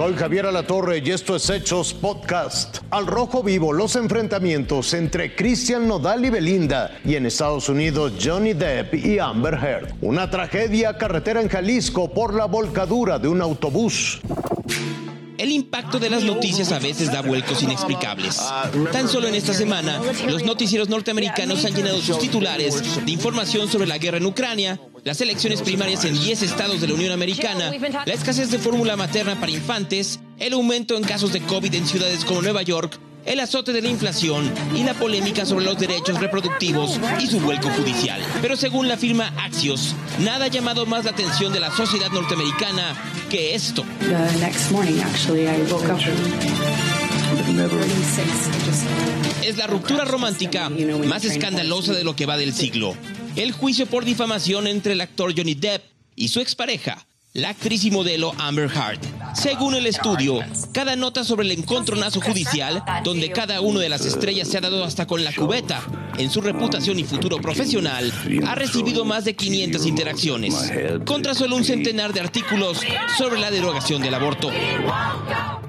Soy Javier Alatorre y esto es Hechos Podcast. Al rojo vivo los enfrentamientos entre Cristian Nodal y Belinda y en Estados Unidos Johnny Depp y Amber Heard. Una tragedia carretera en Jalisco por la volcadura de un autobús. El impacto de las noticias a veces da vuelcos inexplicables. Tan solo en esta semana, los noticieros norteamericanos han llenado sus titulares de información sobre la guerra en Ucrania, las elecciones primarias en 10 estados de la Unión Americana, la escasez de fórmula materna para infantes, el aumento en casos de COVID en ciudades como Nueva York, el azote de la inflación y la polémica sobre los derechos reproductivos y su vuelco judicial. Pero según la firma Axios, nada ha llamado más la atención de la sociedad norteamericana que esto. Es la ruptura romántica más escandalosa de lo que va del siglo. El juicio por difamación entre el actor Johnny Depp y su expareja, la actriz y modelo Amber Heard. Según el estudio, cada nota sobre el encontronazo judicial, donde cada uno de las estrellas se ha dado hasta con la cubeta en su reputación y futuro profesional, ha recibido más de 500 interacciones, contra solo un centenar de artículos sobre la derogación del aborto.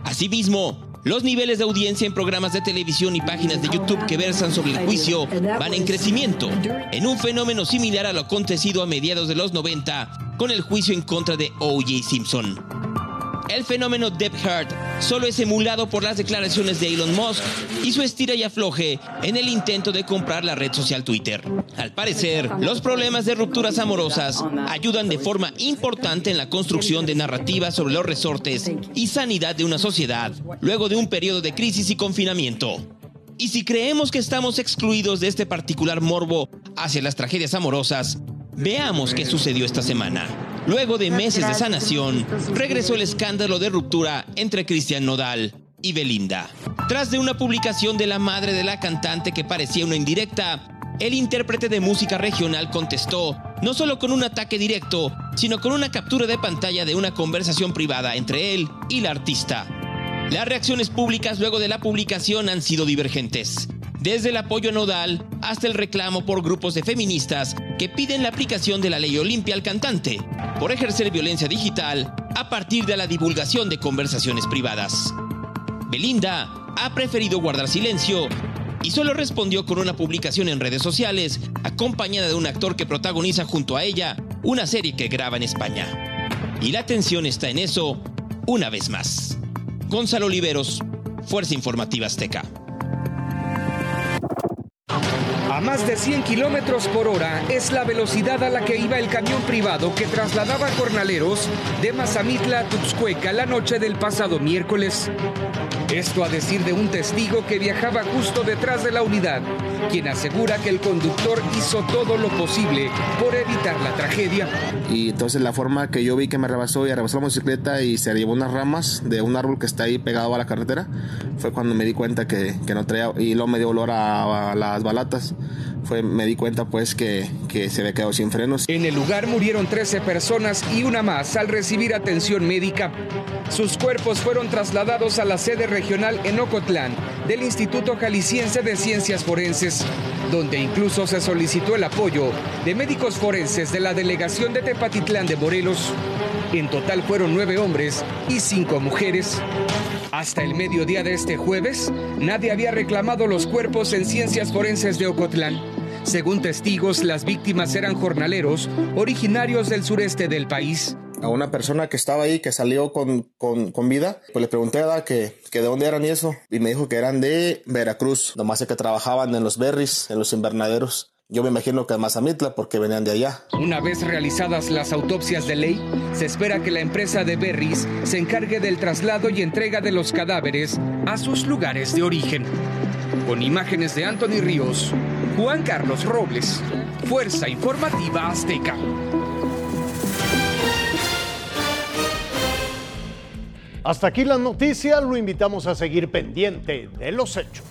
Asimismo, los niveles de audiencia en programas de televisión y páginas de YouTube que versan sobre el juicio van en crecimiento, en un fenómeno similar a lo acontecido a mediados de los 90 con el juicio en contra de O.J. Simpson. El fenómeno Depp Heart solo es emulado por las declaraciones de Elon Musk y su estira y afloje en el intento de comprar la red social Twitter. Al parecer, los problemas de rupturas amorosas ayudan de forma importante en la construcción de narrativas sobre los resortes y sanidad de una sociedad luego de un periodo de crisis y confinamiento. Y si creemos que estamos excluidos de este particular morbo hacia las tragedias amorosas, veamos qué sucedió esta semana. Luego de meses de sanación, regresó el escándalo de ruptura entre Cristian Nodal y Belinda. Tras de una publicación de la madre de la cantante que parecía una indirecta, el intérprete de música regional contestó, no solo con un ataque directo, sino con una captura de pantalla de una conversación privada entre él y la artista. Las reacciones públicas luego de la publicación han sido divergentes desde el apoyo nodal hasta el reclamo por grupos de feministas que piden la aplicación de la ley Olimpia al cantante por ejercer violencia digital a partir de la divulgación de conversaciones privadas. Belinda ha preferido guardar silencio y solo respondió con una publicación en redes sociales acompañada de un actor que protagoniza junto a ella una serie que graba en España. Y la atención está en eso una vez más. Gonzalo Oliveros, Fuerza Informativa Azteca. A más de 100 kilómetros por hora es la velocidad a la que iba el camión privado que trasladaba jornaleros de Mazamitla a Tuxcueca la noche del pasado miércoles. Esto a decir de un testigo que viajaba justo detrás de la unidad, quien asegura que el conductor hizo todo lo posible por evitar la tragedia. Y entonces la forma que yo vi que me rebasó y rebasó la motocicleta y se llevó unas ramas de un árbol que está ahí pegado a la carretera, fue cuando me di cuenta que, no traía, y luego me dio olor a las balatas fue, me di cuenta pues que, que se había quedado sin frenos. En el lugar murieron 13 personas y una más al recibir atención médica. Sus cuerpos fueron trasladados a la sede regional en Ocotlán del Instituto Jalisciense de Ciencias Forenses, donde incluso se solicitó el apoyo de médicos forenses de la delegación de Tepatitlán de Morelos. En total fueron nueve hombres y cinco mujeres. Hasta el mediodía de este jueves, nadie había reclamado los cuerpos en ciencias forenses de Ocotlán. Según testigos, las víctimas eran jornaleros originarios del sureste del país. A una persona que estaba ahí, que salió con, con, vida, pues le pregunté a que, que de dónde eran y eso, y me dijo que eran de Veracruz, nomás que trabajaban en los berries, en los invernaderos. Yo me imagino que es Mazamitla porque venían de allá. Una vez realizadas las autopsias de ley, se espera que la empresa de Berries se encargue del traslado y entrega de los cadáveres a sus lugares de origen. Con imágenes de Anthony Ríos, Juan Carlos Robles, Fuerza Informativa Azteca. Hasta aquí la noticia, lo invitamos a seguir pendiente de los hechos.